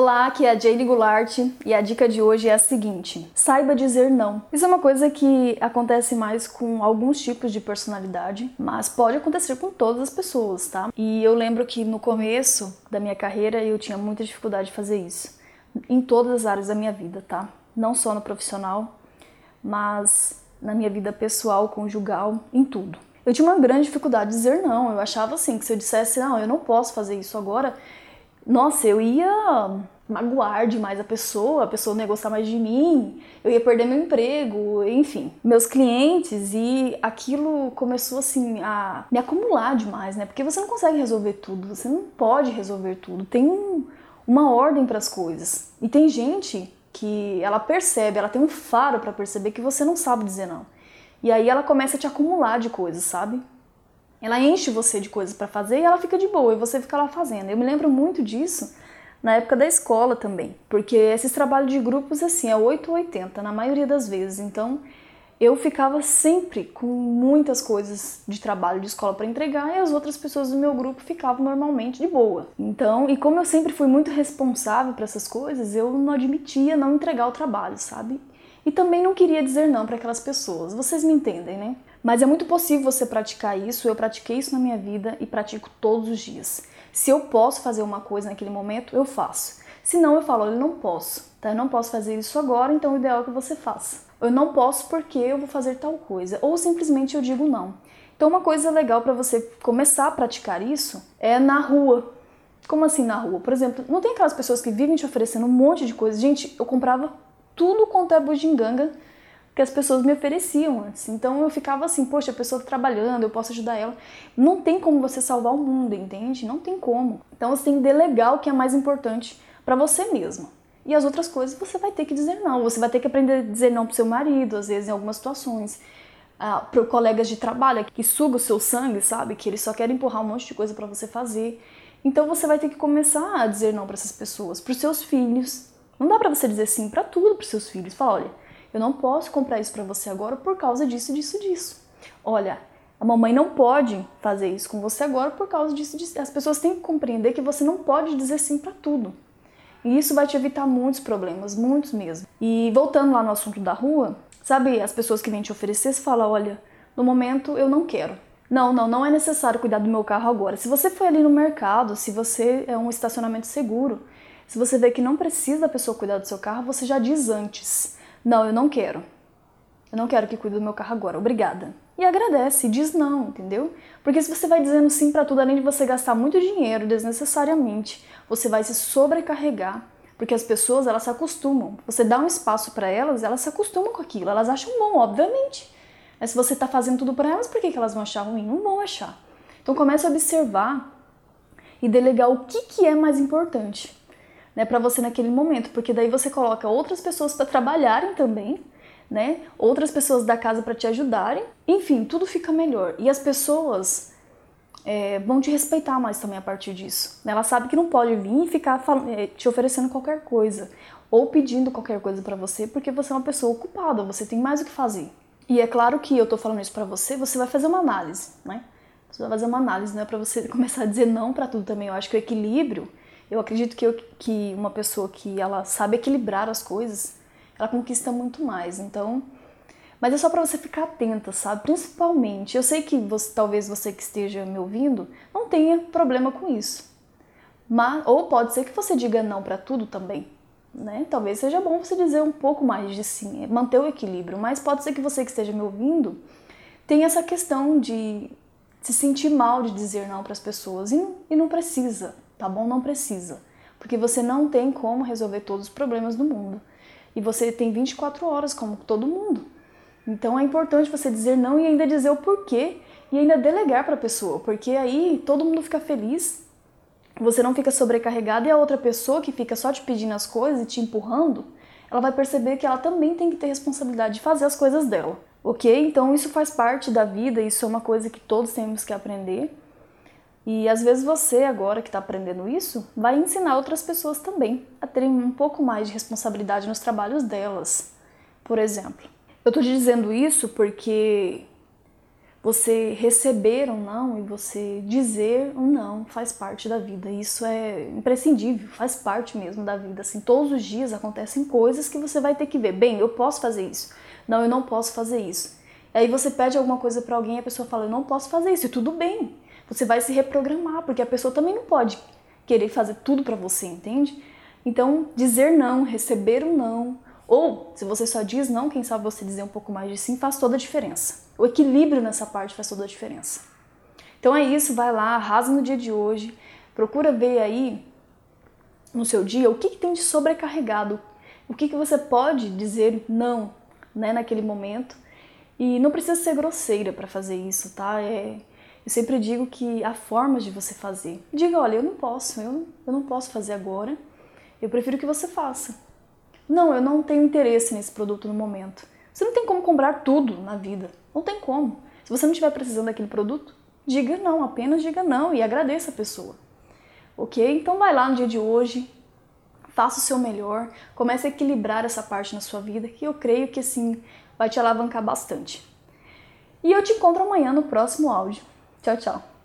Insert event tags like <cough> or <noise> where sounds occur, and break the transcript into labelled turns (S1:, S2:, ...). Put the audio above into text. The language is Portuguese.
S1: Olá, aqui é a Jaylee Goulart e a dica de hoje é a seguinte: saiba dizer não. Isso é uma coisa que acontece mais com alguns tipos de personalidade, mas pode acontecer com todas as pessoas, tá? E eu lembro que no começo da minha carreira eu tinha muita dificuldade de fazer isso, em todas as áreas da minha vida, tá? Não só no profissional, mas na minha vida pessoal, conjugal, em tudo. Eu tinha uma grande dificuldade de dizer não. Eu achava assim que se eu dissesse não, eu não posso fazer isso agora, nossa, eu ia magoar demais a pessoa, a pessoa não ia gostar mais de mim, eu ia perder meu emprego, enfim, meus clientes e aquilo começou assim a me acumular demais, né? Porque você não consegue resolver tudo, você não pode resolver tudo, tem um, uma ordem para as coisas. E tem gente que ela percebe, ela tem um faro para perceber que você não sabe dizer não. E aí ela começa a te acumular de coisas, sabe? Ela enche você de coisas para fazer e ela fica de boa e você fica lá fazendo. Eu me lembro muito disso na época da escola também, porque esses trabalhos de grupos assim é 8 ou 80 na maioria das vezes. Então, eu ficava sempre com muitas coisas de trabalho de escola para entregar e as outras pessoas do meu grupo ficavam normalmente de boa. Então, e como eu sempre fui muito responsável para essas coisas, eu não admitia não entregar o trabalho, sabe? E também não queria dizer não para aquelas pessoas. Vocês me entendem, né? Mas é muito possível você praticar isso. Eu pratiquei isso na minha vida e pratico todos os dias. Se eu posso fazer uma coisa naquele momento, eu faço. Se não, eu falo, eu não posso, tá? Eu não posso fazer isso agora, então o ideal é que você faça. Eu não posso porque eu vou fazer tal coisa, ou simplesmente eu digo não. Então, uma coisa legal para você começar a praticar isso é na rua. Como assim na rua? Por exemplo, não tem aquelas pessoas que vivem te oferecendo um monte de coisa. Gente, eu comprava tudo quanto é bujinganga que as pessoas me ofereciam antes. Então eu ficava assim, poxa, a pessoa tá trabalhando, eu posso ajudar ela. Não tem como você salvar o mundo, entende? Não tem como. Então você tem que delegar o que é mais importante para você mesmo. E as outras coisas você vai ter que dizer não. Você vai ter que aprender a dizer não pro seu marido, às vezes em algumas situações. Ah, para colegas de trabalho que suga o seu sangue, sabe? Que eles só querem empurrar um monte de coisa para você fazer. Então você vai ter que começar a dizer não para essas pessoas, para os seus filhos. Não dá para você dizer sim para tudo para seus filhos. Fala, olha, eu não posso comprar isso para você agora por causa disso, disso, disso. Olha, a mamãe não pode fazer isso com você agora por causa disso, disso. As pessoas têm que compreender que você não pode dizer sim para tudo. E isso vai te evitar muitos problemas, muitos mesmo. E voltando lá no assunto da rua, sabe, as pessoas que vêm te oferecer, você fala, olha, no momento eu não quero. Não, não, não é necessário cuidar do meu carro agora. Se você foi ali no mercado, se você é um estacionamento seguro, se você vê que não precisa da pessoa cuidar do seu carro, você já diz antes. Não, eu não quero. Eu não quero que cuide do meu carro agora, obrigada. E agradece, diz não, entendeu? Porque se você vai dizendo sim para tudo, além de você gastar muito dinheiro desnecessariamente, você vai se sobrecarregar, porque as pessoas elas se acostumam. Você dá um espaço para elas, elas se acostumam com aquilo, elas acham bom, obviamente. Mas se você está fazendo tudo para elas, por que, que elas vão achar ruim? Não vão achar. Então comece a observar e delegar o que, que é mais importante né, para você naquele momento, porque daí você coloca outras pessoas para trabalharem também, né? Outras pessoas da casa para te ajudarem. Enfim, tudo fica melhor. E as pessoas é, vão te respeitar mais também a partir disso. Né? Ela sabe que não pode vir e ficar é, te oferecendo qualquer coisa ou pedindo qualquer coisa para você, porque você é uma pessoa ocupada, você tem mais o que fazer. E é claro que eu tô falando isso para você, você vai fazer uma análise, né? Você vai fazer uma análise, não é para você <laughs> começar a dizer não para tudo também. Eu acho que o equilíbrio eu acredito que, eu, que uma pessoa que ela sabe equilibrar as coisas, ela conquista muito mais. Então, mas é só para você ficar atenta, sabe? Principalmente, eu sei que você, talvez você que esteja me ouvindo não tenha problema com isso. Mas, ou pode ser que você diga não para tudo também, né? Talvez seja bom você dizer um pouco mais de sim, manter o equilíbrio, mas pode ser que você que esteja me ouvindo tenha essa questão de se sentir mal de dizer não para as pessoas e e não precisa tá bom? Não precisa, porque você não tem como resolver todos os problemas do mundo. E você tem 24 horas como todo mundo. Então é importante você dizer não e ainda dizer o porquê e ainda delegar para a pessoa, porque aí todo mundo fica feliz, você não fica sobrecarregado e a outra pessoa que fica só te pedindo as coisas e te empurrando, ela vai perceber que ela também tem que ter responsabilidade de fazer as coisas dela, ok? Então isso faz parte da vida, isso é uma coisa que todos temos que aprender. E às vezes você, agora que está aprendendo isso, vai ensinar outras pessoas também a terem um pouco mais de responsabilidade nos trabalhos delas, por exemplo. Eu estou te dizendo isso porque você receber um não e você dizer um não faz parte da vida. Isso é imprescindível, faz parte mesmo da vida. Assim, todos os dias acontecem coisas que você vai ter que ver. Bem, eu posso fazer isso. Não, eu não posso fazer isso. Aí você pede alguma coisa para alguém e a pessoa fala, eu não posso fazer isso. E tudo bem. Você vai se reprogramar, porque a pessoa também não pode querer fazer tudo para você, entende? Então, dizer não, receber um não, ou se você só diz não, quem sabe você dizer um pouco mais de sim, faz toda a diferença. O equilíbrio nessa parte faz toda a diferença. Então é isso, vai lá, arrasa no dia de hoje, procura ver aí no seu dia o que, que tem de sobrecarregado, o que, que você pode dizer não né, naquele momento. E não precisa ser grosseira para fazer isso, tá? É, eu sempre digo que há formas de você fazer. Diga, olha, eu não posso, eu, eu não posso fazer agora, eu prefiro que você faça. Não, eu não tenho interesse nesse produto no momento. Você não tem como comprar tudo na vida. Não tem como. Se você não estiver precisando daquele produto, diga não, apenas diga não e agradeça a pessoa. Ok? Então vai lá no dia de hoje, faça o seu melhor, comece a equilibrar essa parte na sua vida, que eu creio que assim vai te alavancar bastante. E eu te encontro amanhã no próximo áudio. Tchau, tchau.